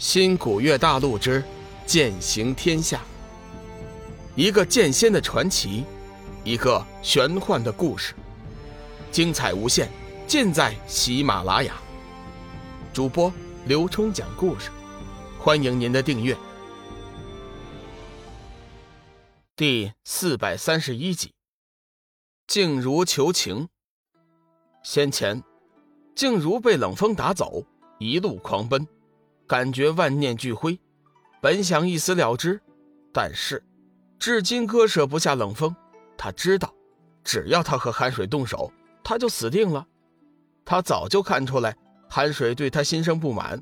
新古月大陆之剑行天下，一个剑仙的传奇，一个玄幻的故事，精彩无限，尽在喜马拉雅。主播刘冲讲故事，欢迎您的订阅。第四百三十一集，静茹求情。先前，静茹被冷风打走，一路狂奔。感觉万念俱灰，本想一死了之，但是至今割舍不下冷风。他知道，只要他和韩水动手，他就死定了。他早就看出来韩水对他心生不满，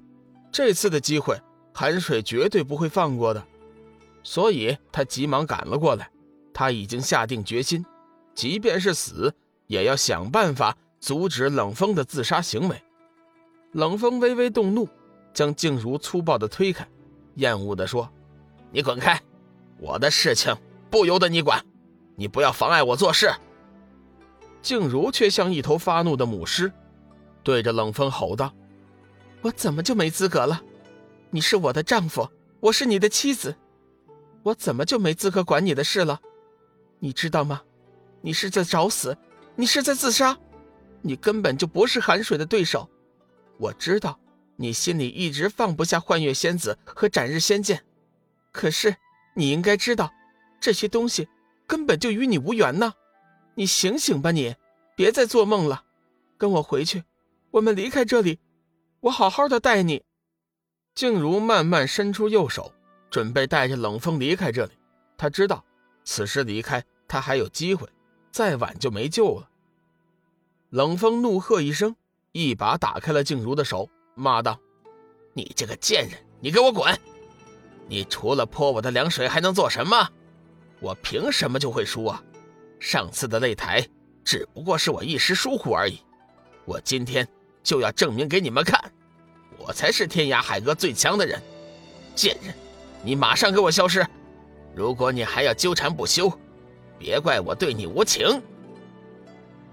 这次的机会，韩水绝对不会放过的。所以他急忙赶了过来。他已经下定决心，即便是死，也要想办法阻止冷风的自杀行为。冷风微微动怒。将静茹粗暴地推开，厌恶地说：“你滚开！我的事情不由得你管，你不要妨碍我做事。”静茹却像一头发怒的母狮，对着冷风吼道：“我怎么就没资格了？你是我的丈夫，我是你的妻子，我怎么就没资格管你的事了？你知道吗？你是在找死，你是在自杀，你根本就不是寒水的对手。我知道。”你心里一直放不下幻月仙子和斩日仙剑，可是你应该知道，这些东西根本就与你无缘呢。你醒醒吧，你别再做梦了，跟我回去，我们离开这里，我好好的待你。静茹慢慢伸出右手，准备带着冷风离开这里。他知道，此时离开他还有机会，再晚就没救了。冷风怒喝一声，一把打开了静茹的手。骂道：“你这个贱人，你给我滚！你除了泼我的凉水还能做什么？我凭什么就会输啊？上次的擂台只不过是我一时疏忽而已，我今天就要证明给你们看，我才是天涯海阁最强的人！贱人，你马上给我消失！如果你还要纠缠不休，别怪我对你无情。”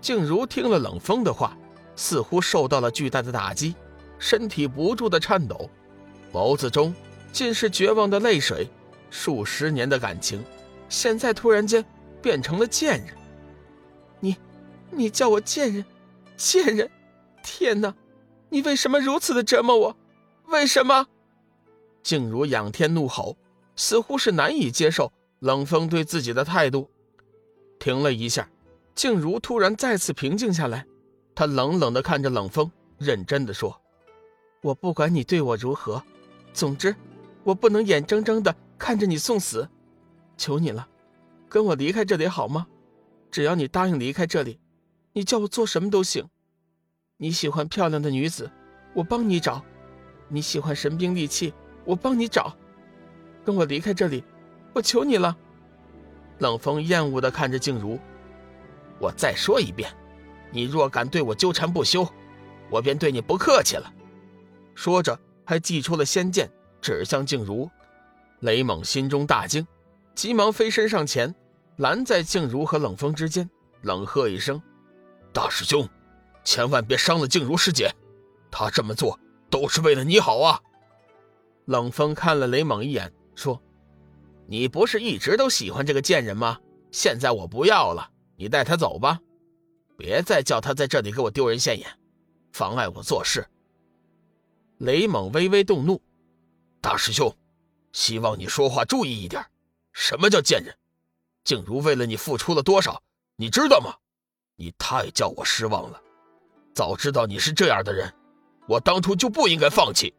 静茹听了冷风的话，似乎受到了巨大的打击。身体不住的颤抖，眸子中尽是绝望的泪水。数十年的感情，现在突然间变成了贱人。你，你叫我贱人，贱人！天哪，你为什么如此的折磨我？为什么？静茹仰天怒吼，似乎是难以接受冷风对自己的态度。停了一下，静茹突然再次平静下来，她冷冷的看着冷风，认真的说。我不管你对我如何，总之，我不能眼睁睁的看着你送死。求你了，跟我离开这里好吗？只要你答应离开这里，你叫我做什么都行。你喜欢漂亮的女子，我帮你找；你喜欢神兵利器，我帮你找。跟我离开这里，我求你了。冷风厌恶的看着静茹，我再说一遍，你若敢对我纠缠不休，我便对你不客气了。说着，还祭出了仙剑，指向静茹。雷猛心中大惊，急忙飞身上前，拦在静茹和冷风之间，冷喝一声：“大师兄，千万别伤了静茹师姐，她这么做都是为了你好啊！”冷风看了雷猛一眼，说：“你不是一直都喜欢这个贱人吗？现在我不要了，你带她走吧，别再叫她在这里给我丢人现眼，妨碍我做事。”雷猛微微动怒：“大师兄，希望你说话注意一点。什么叫贱人？静茹为了你付出了多少，你知道吗？你太叫我失望了。早知道你是这样的人，我当初就不应该放弃。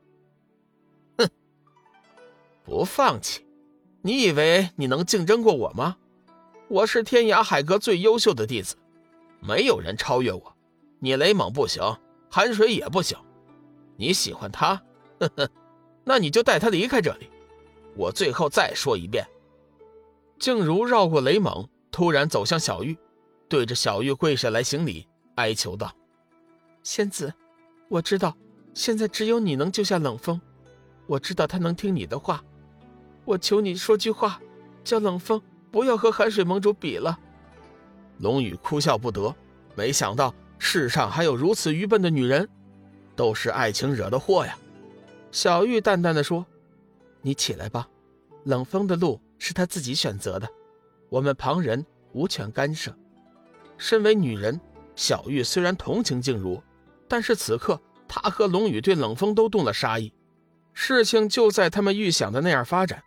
哼，不放弃？你以为你能竞争过我吗？我是天涯海阁最优秀的弟子，没有人超越我。你雷猛不行，寒水也不行。”你喜欢他，呵呵，那你就带他离开这里。我最后再说一遍。静茹绕过雷猛，突然走向小玉，对着小玉跪下来行礼，哀求道：“仙子，我知道现在只有你能救下冷风，我知道他能听你的话，我求你说句话，叫冷风不要和寒水盟主比了。”龙宇哭笑不得，没想到世上还有如此愚笨的女人。都是爱情惹的祸呀！小玉淡淡的说：“你起来吧，冷风的路是他自己选择的，我们旁人无权干涉。”身为女人，小玉虽然同情静茹，但是此刻她和龙宇对冷风都动了杀意，事情就在他们预想的那样发展。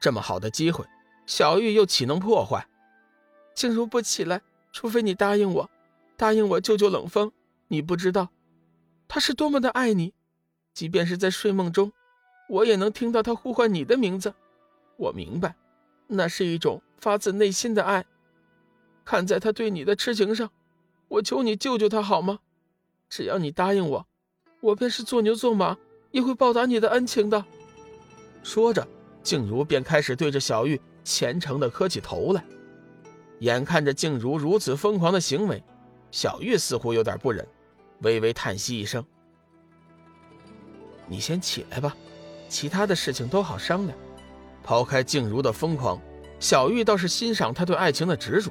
这么好的机会，小玉又岂能破坏？静茹不起来，除非你答应我，答应我救救冷风。你不知道，他是多么的爱你，即便是在睡梦中，我也能听到他呼唤你的名字。我明白，那是一种发自内心的爱。看在他对你的痴情上，我求你救救他好吗？只要你答应我，我便是做牛做马也会报答你的恩情的。说着，静茹便开始对着小玉虔诚地磕起头来。眼看着静茹如此疯狂的行为，小玉似乎有点不忍，微微叹息一声：“你先起来吧，其他的事情都好商量。”抛开静茹的疯狂，小玉倒是欣赏她对爱情的执着。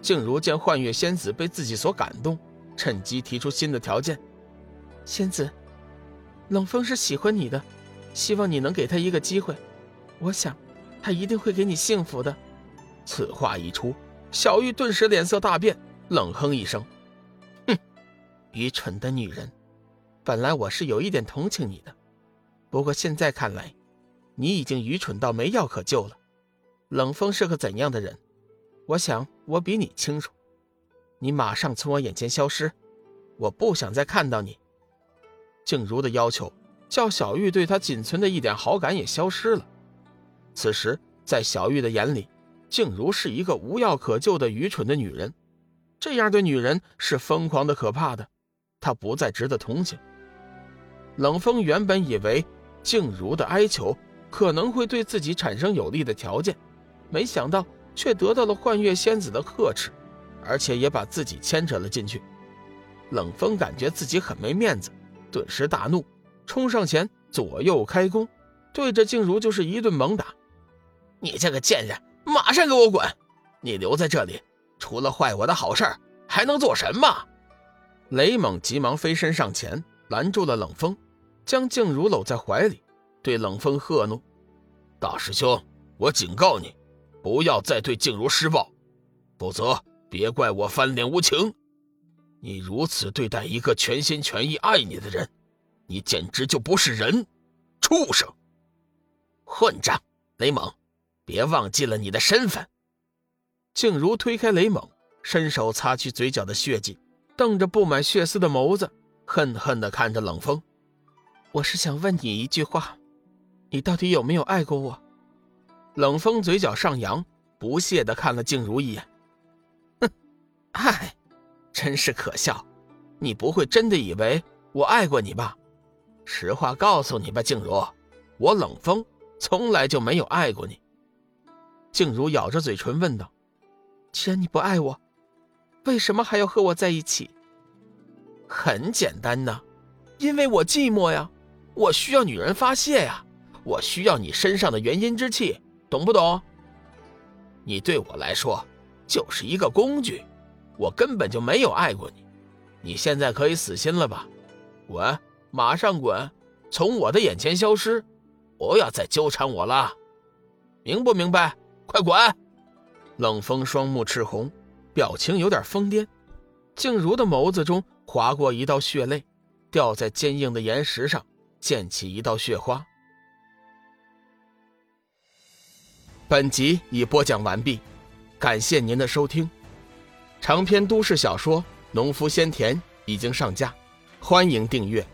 静茹见幻月仙子被自己所感动，趁机提出新的条件：“仙子，冷风是喜欢你的，希望你能给他一个机会。我想，他一定会给你幸福的。”此话一出，小玉顿时脸色大变，冷哼一声：“，愚蠢的女人！本来我是有一点同情你的，不过现在看来，你已经愚蠢到没药可救了。冷风是个怎样的人，我想我比你清楚。你马上从我眼前消失，我不想再看到你。”静茹的要求，叫小玉对她仅存的一点好感也消失了。此时，在小玉的眼里，静茹是一个无药可救的愚蠢的女人，这样的女人是疯狂的、可怕的，他不再值得同情。冷风原本以为静茹的哀求可能会对自己产生有利的条件，没想到却得到了幻月仙子的呵斥，而且也把自己牵扯了进去。冷风感觉自己很没面子，顿时大怒，冲上前左右开弓，对着静茹就是一顿猛打。你这个贱人！马上给我滚！你留在这里，除了坏我的好事还能做什么？雷猛急忙飞身上前，拦住了冷风，将静茹搂在怀里，对冷风喝怒：“大师兄，我警告你，不要再对静茹施暴，否则别怪我翻脸无情。你如此对待一个全心全意爱你的人，你简直就不是人，畜生！混账！雷猛！”别忘记了你的身份。静茹推开雷猛，伸手擦去嘴角的血迹，瞪着布满血丝的眸子，恨恨地看着冷风。我是想问你一句话，你到底有没有爱过我？冷风嘴角上扬，不屑地看了静茹一眼。哼，爱，真是可笑。你不会真的以为我爱过你吧？实话告诉你吧，静茹，我冷风从来就没有爱过你。静茹咬着嘴唇问道：“既然你不爱我，为什么还要和我在一起？”“很简单呐，因为我寂寞呀，我需要女人发泄呀，我需要你身上的元阴之气，懂不懂？你对我来说就是一个工具，我根本就没有爱过你。你现在可以死心了吧？滚，马上滚，从我的眼前消失，不要再纠缠我了，明不明白？”快滚！冷风双目赤红，表情有点疯癫。静茹的眸子中划过一道血泪，掉在坚硬的岩石上，溅起一道血花。本集已播讲完毕，感谢您的收听。长篇都市小说《农夫先田》已经上架，欢迎订阅。